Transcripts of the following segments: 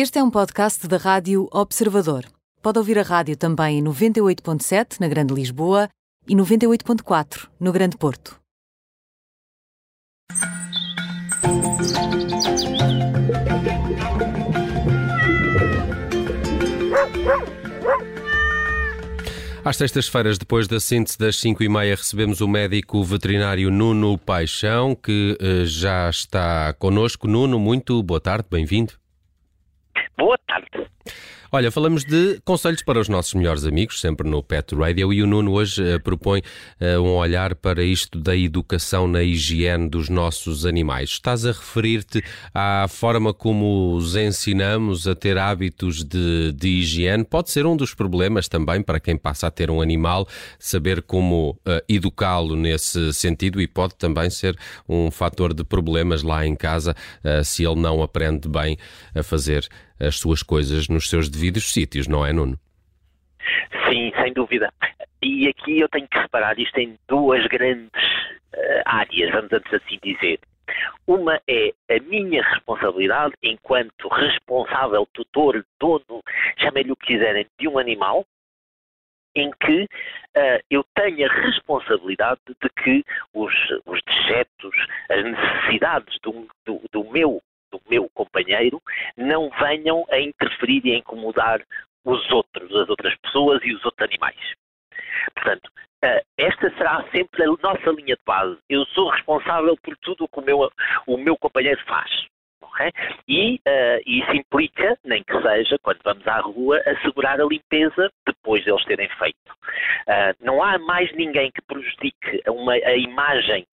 Este é um podcast da Rádio Observador. Pode ouvir a rádio também em 98.7 na Grande Lisboa e 98.4 no Grande Porto. Às sextas-feiras, depois da síntese das 5 e meia, recebemos o médico veterinário Nuno Paixão, que uh, já está connosco. Nuno, muito boa tarde, bem-vindo. Boa tarde. Olha, falamos de conselhos para os nossos melhores amigos, sempre no Pet Radio, e o Nuno hoje uh, propõe uh, um olhar para isto da educação na higiene dos nossos animais. Estás a referir-te à forma como os ensinamos a ter hábitos de, de, higiene. Pode ser um dos problemas também para quem passa a ter um animal, saber como uh, educá-lo nesse sentido, e pode também ser um fator de problemas lá em casa se ele não aprende bem a fazer as suas coisas nos seus devidos sítios, não é, Nuno? Sim, sem dúvida. E aqui eu tenho que reparar isto em duas grandes uh, áreas, vamos antes assim dizer. Uma é a minha responsabilidade enquanto responsável, tutor, dono, chamem-lhe o que quiserem, de um animal, em que uh, eu tenho a responsabilidade de que os, os dejetos, as necessidades do, do, do meu do meu não venham a interferir e a incomodar os outros, as outras pessoas e os outros animais. Portanto, eh, esta será sempre a nossa linha de base. Eu sou responsável por tudo o que o meu, o meu companheiro faz. Okay? E uh, isso implica, nem que seja, quando vamos à rua, assegurar a limpeza depois de eles terem feito. Uh, não há mais ninguém que prejudique uma, a imagem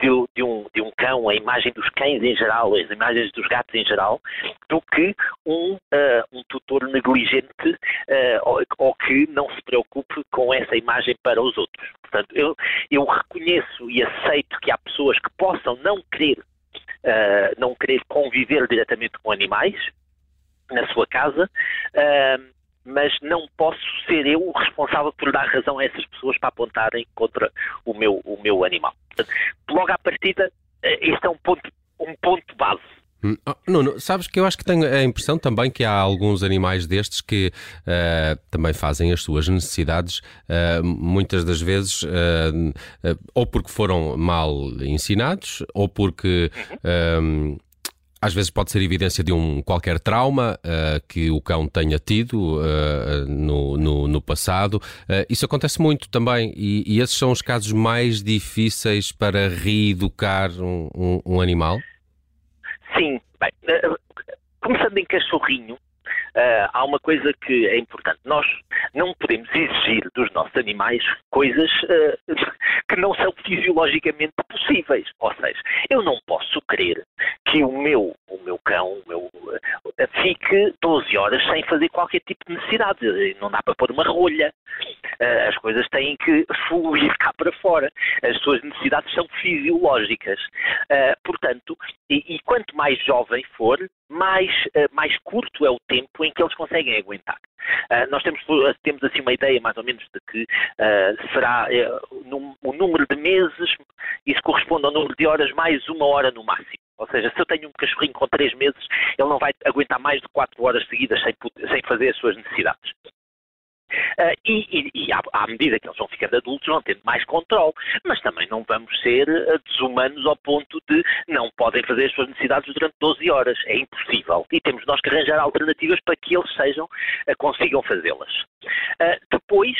de, de um cão, a imagem dos cães em geral, as imagens dos gatos em geral, do que um, uh, um tutor negligente uh, ou, ou, que não se preocupe com essa imagem para os outros. Portanto, eu, eu reconheço e aceito que há pessoas que possam não querer, uh, não querer conviver diretamente com animais na sua casa, mas não posso ser eu o responsável por dar razão a essas pessoas para apontarem contra o meu, o meu animal. Portanto, logo à partida, este é um ponto, um ponto base. Hum, oh, Nuno, sabes que eu acho que tenho a impressão também que há alguns animais destes que uh, também fazem as suas necessidades, uh, muitas das vezes, uh, ou porque foram mal ensinados, ou porque. Uhum às vezes pode ser evidência de um qualquer trauma uh, que o cão tenha tido uh, no, no, no, passado. Uh, isso acontece muito também e, e, esses são os casos mais difíceis para reeducar um, um, um animal? Sim. Bem, começando em cachorrinho, há uma coisa que é importante. Nós não podemos exigir dos nossos animais coisas que não são fisiologicamente possíveis. Ou seja, eu não posso crer que o meu, o meu cão o meu, eh, fique 12 horas sem fazer qualquer tipo de necessidade. Não dá para pôr uma rolha. Eh, as coisas têm que fluir cá para fora. As suas necessidades são fisiológicas. Portanto, e, e quanto mais jovem for, mais, mais curto é o tempo em que eles conseguem aguentar. Uh, nós temos, temos assim uma ideia mais ou menos de que uh, será uh, o número de meses, isso corresponde ao número de horas mais uma hora no máximo. Ou seja, se eu tenho um cachorrinho com três meses, ele não vai aguentar mais de quatro horas seguidas sem, sem fazer as suas necessidades. Uh, e, e, e à, à, medida que eles vão ficando adultos, vão tendo mais controle. Mas também não vamos ser uh, desumanos ao ponto de não podem fazer as suas necessidades durante 12 horas. É impossível. E temos nós que arranjar alternativas para que eles sejam, uh, consigam fazê-las. depois,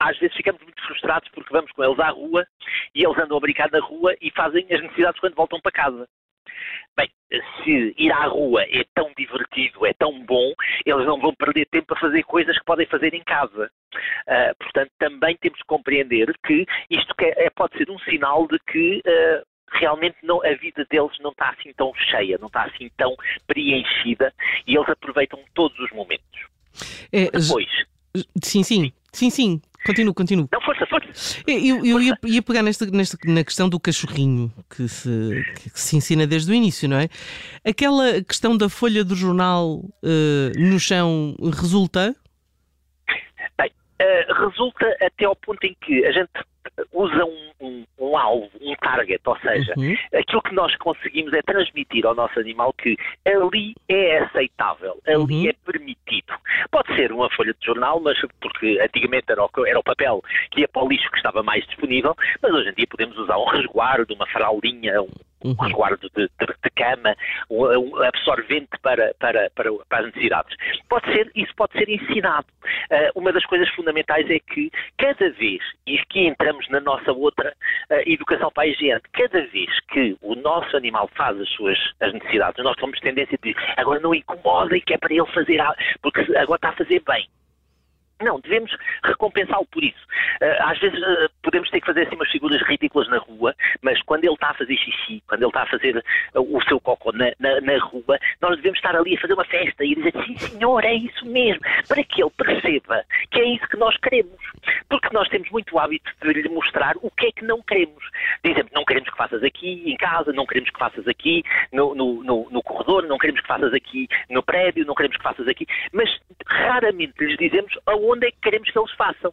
às vezes ficamos muito frustrados porque vamos com eles à rua e eles andam a brincar na rua e fazem as necessidades quando voltam para casa. Bem, se ir à rua é tão divertido, é tão bom, eles não vão perder tempo a fazer coisas que podem fazer em casa. Uh, portanto, também temos que compreender que isto é, é, pode ser um sinal de que uh, realmente não, a vida deles não está assim tão cheia, não está assim tão preenchida e eles aproveitam todos os momentos. É, Depois. Sim, sim, sim, sim. Continuo, continuo. Não, força, força. Eu, eu ia, ia, pegar nesta, nesta, na questão do cachorrinho que se, que se ensina desde o início, não é? Aquela questão da folha do jornal uh, no chão resulta? Bem, uh, resulta até ao ponto em que a gente usa um, um, um, alvo, um target, ou seja, uhum. aquilo que nós conseguimos é transmitir ao nosso animal que ali é aceitável, ali uhum. é permitido. Pode ser uma folha de jornal, mas porque antigamente era o, era o papel que ia para o lixo que estava mais disponível, mas hoje em dia podemos usar um resguardo, uma fraldinha, um, um resguardo de, de, de cama, um, um, absorvente para, para, para, para, as necessidades. Pode ser, isso pode ser ensinado. Uh, uma das coisas fundamentais é que cada vez, e aqui entramos na nossa outra uh, educação para a higiene, cada vez que o nosso animal faz as suas as necessidades, nós temos tendência de dizer agora não incomoda e que é para ele fazer, porque agora está a fazer bem. Não, devemos recompensá-lo por isso. Uh, às vezes uh, podemos ter que fazer assim umas figuras ridículas na rua, mas quando ele está a fazer xixi, quando ele está a fazer uh, o seu cocô na, na, na, rua, nós devemos estar ali a fazer uma festa e dizer sim senhor, é isso mesmo, para que ele perceba que é isso que nós queremos. Porque nós temos muito hábito de lhe mostrar o que é que não queremos. Dizemos, não queremos que faças aqui em casa, não queremos que faças aqui no, no, no, no corredor, não queremos que faças aqui no prédio, não queremos que faças aqui, mas raramente lhes dizemos aonde onde é que queremos que eles façam.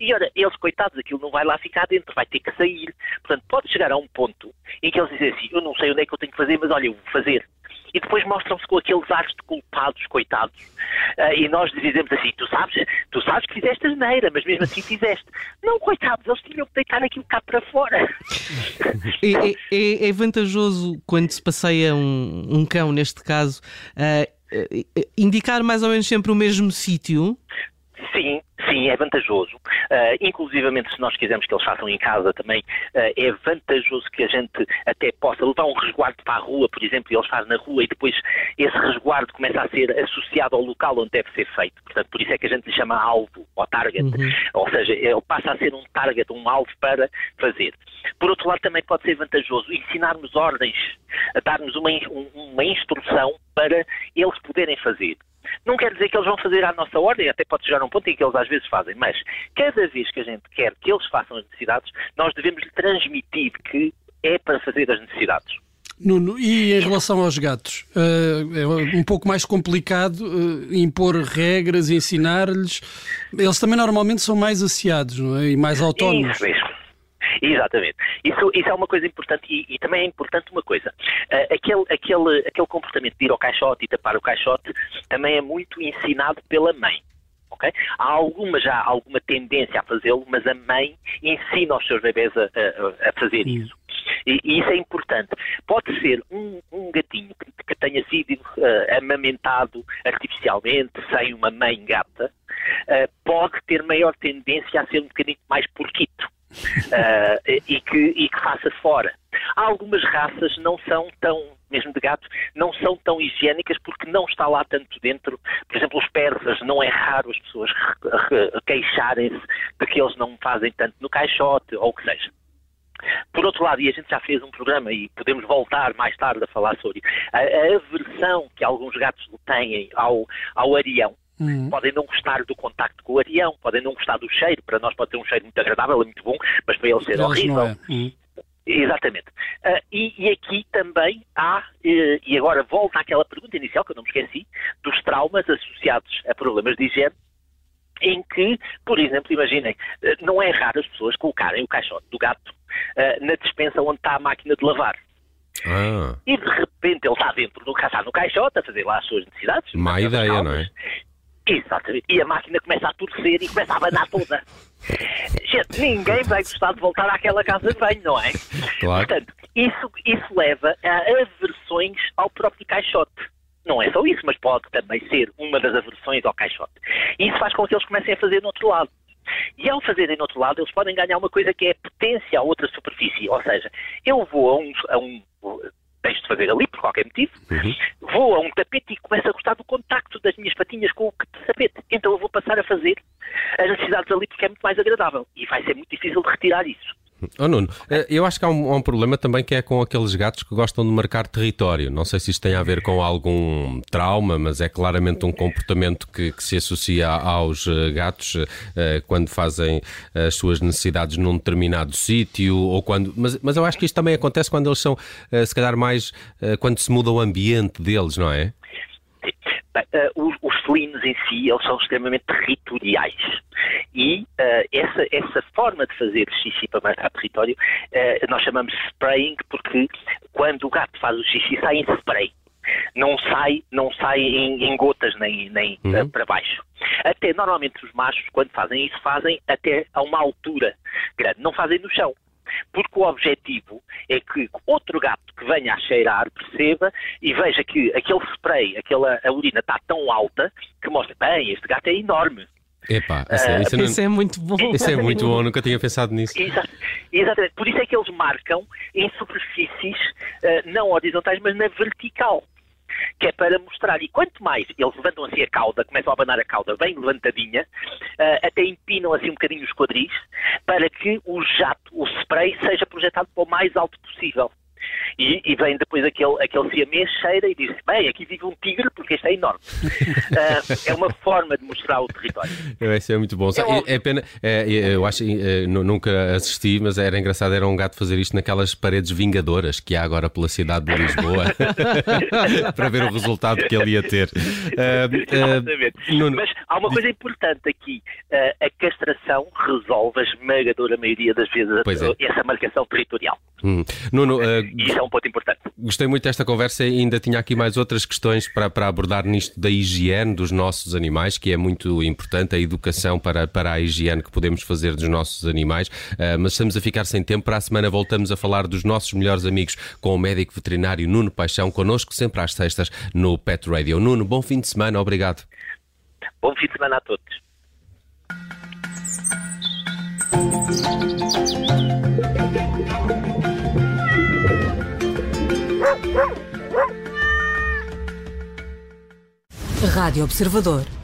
E ora, eles, coitados, aquilo não vai lá ficar dentro, vai ter que sair. Portanto, pode chegar a um ponto em que eles dizem assim: eu não sei onde é que eu tenho que fazer, mas olha, eu vou fazer. E depois mostram-se com aqueles ares de culpados, coitados. Uh, e nós dizemos assim: tu sabes, tu sabes que fizeste a geneira, mas mesmo assim fizeste. Não, coitados, eles tinham que deitar aquilo cá para fora. É, é, é vantajoso quando se passeia um, um cão, neste caso, uh, indicar mais ou menos sempre o mesmo sítio Sim, sim, é vantajoso. Uh, inclusivamente, se nós quisermos que eles façam em casa também, uh, é vantajoso que a gente até possa levar um resguardo para a rua, por exemplo, e eles fazem na rua e depois esse resguardo começa a ser associado ao local onde deve ser feito. Portanto, por isso é que a gente lhe chama alvo ou target. Uhum. Ou seja, ele passa a ser um target, um alvo para fazer. Por outro lado, também pode ser vantajoso ensinarmos ordens, darmos uma, uma instrução para eles poderem fazer. Não quer dizer que eles vão fazer à nossa ordem, até pode chegar a um ponto em que eles às vezes fazem, mas cada vez que a gente quer que eles façam as necessidades, nós devemos lhe transmitir que é para fazer as necessidades. Nuno, e em relação aos gatos? Uh, é um pouco mais complicado uh, impor regras, ensinar-lhes. Eles também normalmente são mais asseados não é? e mais autónomos. Isso mesmo. Exatamente. Isso, isso é uma coisa importante e, e também é importante uma coisa. Uh, aquele, aquele, aquele comportamento de ir ao caixote e tapar o caixote também é muito ensinado pela mãe. Okay? Há alguma já alguma tendência a fazê-lo, mas a mãe ensina os seus bebés a, a, a fazer isso. E, e, isso é importante. Pode ser um, um gatinho que, que, tenha sido uh, amamentado artificialmente, sem uma mãe gata, uh, pode ter maior tendência a ser um bocadinho mais porquito uh, e, que, e que faça fora. Há algumas raças não são tão, mesmo de gato, não são tão higiênicas porque não está lá tanto dentro. Por exemplo, os persas, não é raro as pessoas queixarem-se de que eles não fazem tanto no caixote ou o que seja. Por outro lado, e a gente já fez um programa e podemos voltar mais tarde a falar sobre a, a aversão que alguns gatos têm ao, ao arião, Uhum. Podem não gostar do contacto com o arião, podem não gostar do cheiro. Para nós pode ter um cheiro muito agradável, é muito bom, mas para ele ser horrível. É. Uhum. Exatamente. Uh, e, e, aqui também há, uh, e agora volto àquela pergunta inicial que eu não me esqueci, dos traumas associados a problemas de higiene, em que, por exemplo, imaginem, uh, não é raro as pessoas colocarem o caixote do gato na dispensa onde está a máquina de lavar. Ah. E de repente ele está dentro do no caixote a fazer lá as suas necessidades. Má ideia, não é? Exatamente. E a máquina começa a torcer e começa a abanar toda. Gente, ninguém vai gostar de voltar àquela casa de banho, não é? Claro. Portanto, isso, isso leva a aversões ao próprio caixote. Não é só isso, mas pode também ser uma das aversões ao caixote. E isso faz com que eles comecem a fazer no outro lado. E ao fazerem no outro lado, eles podem ganhar uma coisa que é potência a outra superfície. Ou seja, eu vou a um, a um deixo de fazer ali, por qualquer motivo, uhum. Vou a um tapete e começo a gostar do contacto das minhas patinhas com o tapete. Então eu vou passar a fazer as necessidades ali porque é muito mais agradável e vai ser muito difícil de retirar isso. Oh, Nuno, eh, eu acho que há um, há um, problema também que é com aqueles gatos que gostam de marcar território. Não sei se isto tem a ver com algum trauma, mas é claramente um comportamento que, que se associa aos eh, gatos uh, quando fazem as suas necessidades num determinado sítio ou quando. Mas, mas eu acho que isto também acontece quando eles são, se calhar, mais quando se muda o ambiente deles, não é? Os, os felinos em si, eles são extremamente territoriais. E uh, essa, essa forma de fazer xixi para marcar território, uh, nós chamamos spraying porque quando o gato faz o xixi sai em spray não sai, não sai em, em gotas nem, nem uhum. para baixo. Até normalmente os machos, quando fazem isso, fazem até a uma altura grande, não fazem no chão. Porque o objetivo é que outro gato que venha a cheirar perceba e veja que aquele spray, aquela a urina está tão alta que mostra, bem, este gato é enorme. Epá, isso, é, isso, não... isso, é muito bom. Isso é muito bom, nunca tinha pensado nisso. exatamente. Por isso é que eles marcam em superfícies uh, não horizontais, mas na vertical que é para mostrar. E quanto mais eles levantam assim a cauda, começam a abanar a cauda bem levantadinha, uh, até empinam assim um bocadinho os quadris, para que o jato, o spray, seja projetado para o mais alto possível. E, e, vem depois aquele, aquele siamês cheira e diz bem, aqui vive um tigre porque este é enorme. uh, é uma forma de mostrar o território. Isso é muito bom. É, é pena, é, é eu acho, é, nunca assisti, mas era engraçado, era um gato fazer isto naquelas paredes vingadoras que há agora pela cidade de Lisboa, para ver o resultado que ele ia ter. Uh, uh, mas há uma coisa importante aqui, a castração resolve a esmagadora maioria das vezes é. essa marcação territorial. Hum. Nuno, isso é um ponto importante. Gostei muito desta conversa e ainda tinha aqui mais outras questões para, para abordar nisto da higiene dos nossos animais, que é muito importante, a educação para, para a higiene que podemos fazer dos nossos animais. Uh, mas estamos a ficar sem tempo. Para a semana voltamos a falar dos nossos melhores amigos com o médico veterinário Nuno Paixão, connosco sempre às sextas no Pet Radio. Nuno, bom fim de semana, obrigado. Bom fim de semana a todos. Rádio Observador.